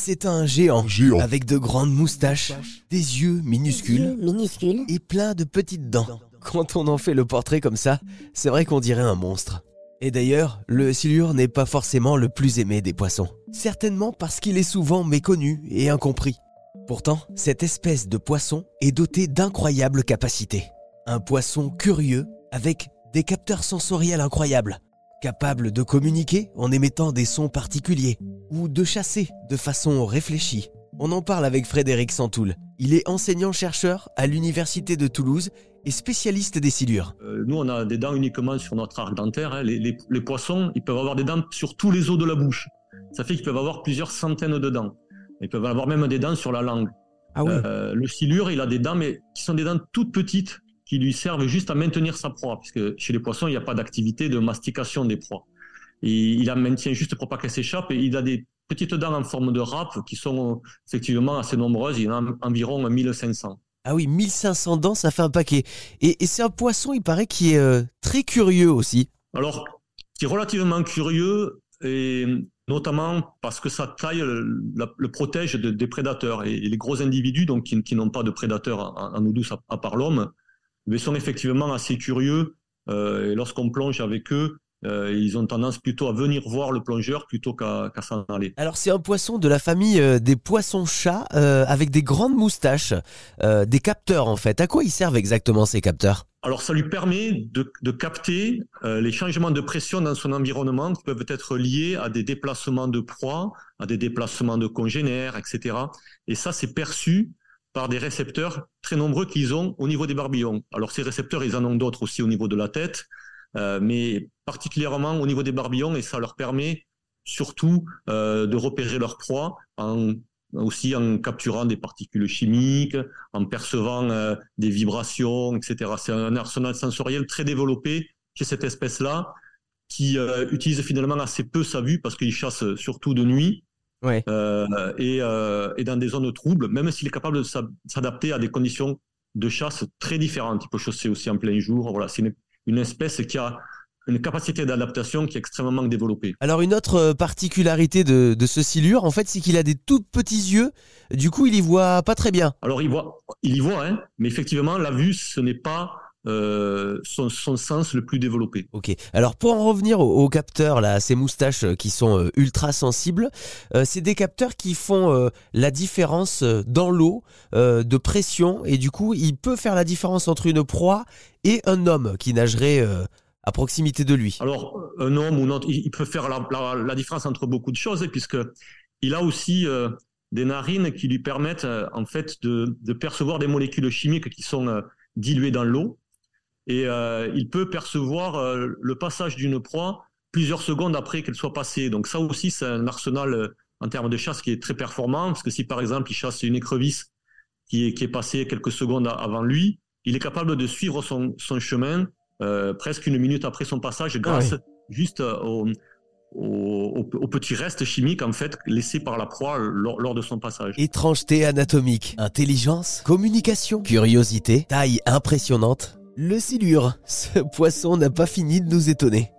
C'est un géant, Géant. avec de grandes moustaches, des yeux minuscules Yeux minuscules. et plein de petites dents. Quand on en fait le portrait comme ça, c'est vrai qu'on dirait un monstre. Et d'ailleurs, le silure n'est pas forcément le plus aimé des poissons. Certainement parce qu'il est souvent méconnu et incompris. Pourtant, cette espèce de poisson est dotée d'incroyables capacités. Un poisson curieux avec des capteurs sensoriels incroyables, capable de communiquer en émettant des sons particuliers ou de chasser de façon réfléchie. On en parle avec Frédéric Santoul. Il est enseignant-chercheur à l'Université de Toulouse et spécialiste des silures. Euh, nous, on a des dents uniquement sur notre arc dentaire. hein. Les, les- les poissons, ils peuvent avoir des dents sur tous les os de la bouche. Ça fait qu'ils peuvent avoir plusieurs centaines de dents. Ils peuvent avoir même des dents sur la langue. Ah Euh, le silure, il a des dents, mais qui sont des dents toutes petites, qui lui servent juste à maintenir sa proie, puisque chez les poissons, il n'y a pas d'activité de mastication des proies. Il la maintient juste pour pas qu'elle s'échappe, et il a des petites dents en forme de râpe qui sont effectivement assez nombreuses. Il y en a environ 1500. Ah oui, 1500 dents, ça fait un paquet. Et, et c'est un poisson, il paraît, qui est euh, très curieux aussi. Alors, qui est relativement curieux, et notamment parce que sa taille le, la- le protège de- des prédateurs. Et, et les gros individus, donc qui, qui n'ont pas de prédateurs en, en eau douce à, à part l'homme, mais sont effectivement assez curieux. euh, et lorsqu'on plonge avec eux, euh, ils ont tendance plutôt à venir voir le plongeur plutôt qu'à s'en aller. Alors c'est un poisson de la famille euh, des poissons-chats euh, avec des grandes moustaches, des capteurs en fait. À quoi ils servent exactement ces capteurs? Alors, ça lui permet de, de capter les changements de pression dans son environnement qui peuvent être liés à des déplacements de proies, à des déplacements de congénères, etc. Et ça, c'est perçu par des récepteurs très nombreux qu'ils ont au niveau des barbillons. Alors, ces récepteurs, ils en ont d'autres aussi au niveau de la tête, euh, mais particulièrement au niveau des barbillons, et ça leur permet surtout euh, de repérer leur proie en aussi en capturant des particules chimiques, en percevant euh, des vibrations, etc. C'est un arsenal sensoriel très développé chez cette espèce-là, qui euh, utilise finalement assez peu sa vue parce qu'il chasse surtout de nuit Ouais. euh, et, et dans des zones troubles, même s'il est capable de s'a- s'adapter à des conditions de chasse très différentes. Il peut chasser aussi en plein jour. Voilà, c'est une, une espèce qui a une capacité d'adaptation qui est extrêmement développée. Alors une autre euh, particularité de, de ce silure, en fait, c'est qu'il a des tout petits yeux. Du coup, il y voit pas très bien. Alors il voit, il y voit, hein, mais effectivement, la vue, ce n'est pas euh, son, son sens le plus développé. Ok. Alors pour en revenir aux, aux capteurs là, à ces moustaches euh, qui sont euh, ultra sensibles, euh, c'est des capteurs qui font euh, la différence dans l'eau de pression et du coup, il peut faire la différence entre une proie et un homme qui nagerait à proximité de lui. Alors, un homme ou un autre, il peut faire la, la- la différence entre beaucoup de choses, puisque il a aussi des narines qui lui permettent en fait de, de percevoir des molécules chimiques qui sont diluées dans l'eau, et euh, il peut percevoir euh, le passage d'une proie plusieurs secondes après qu'elle soit passée. Donc ça aussi, c'est un arsenal euh, en termes de chasse qui est très performant, parce que si par exemple il chasse une écrevisse qui est, qui est passée quelques secondes a- avant lui, il est capable de suivre son, son chemin euh, presque une minute après son passage grâce juste au, au, au- au petit reste chimique en fait laissé par la proie lors, lors de son passage. Étrangeté anatomique, intelligence, communication, curiosité, taille impressionnante. Le silure, ce poisson n'a pas fini de nous étonner.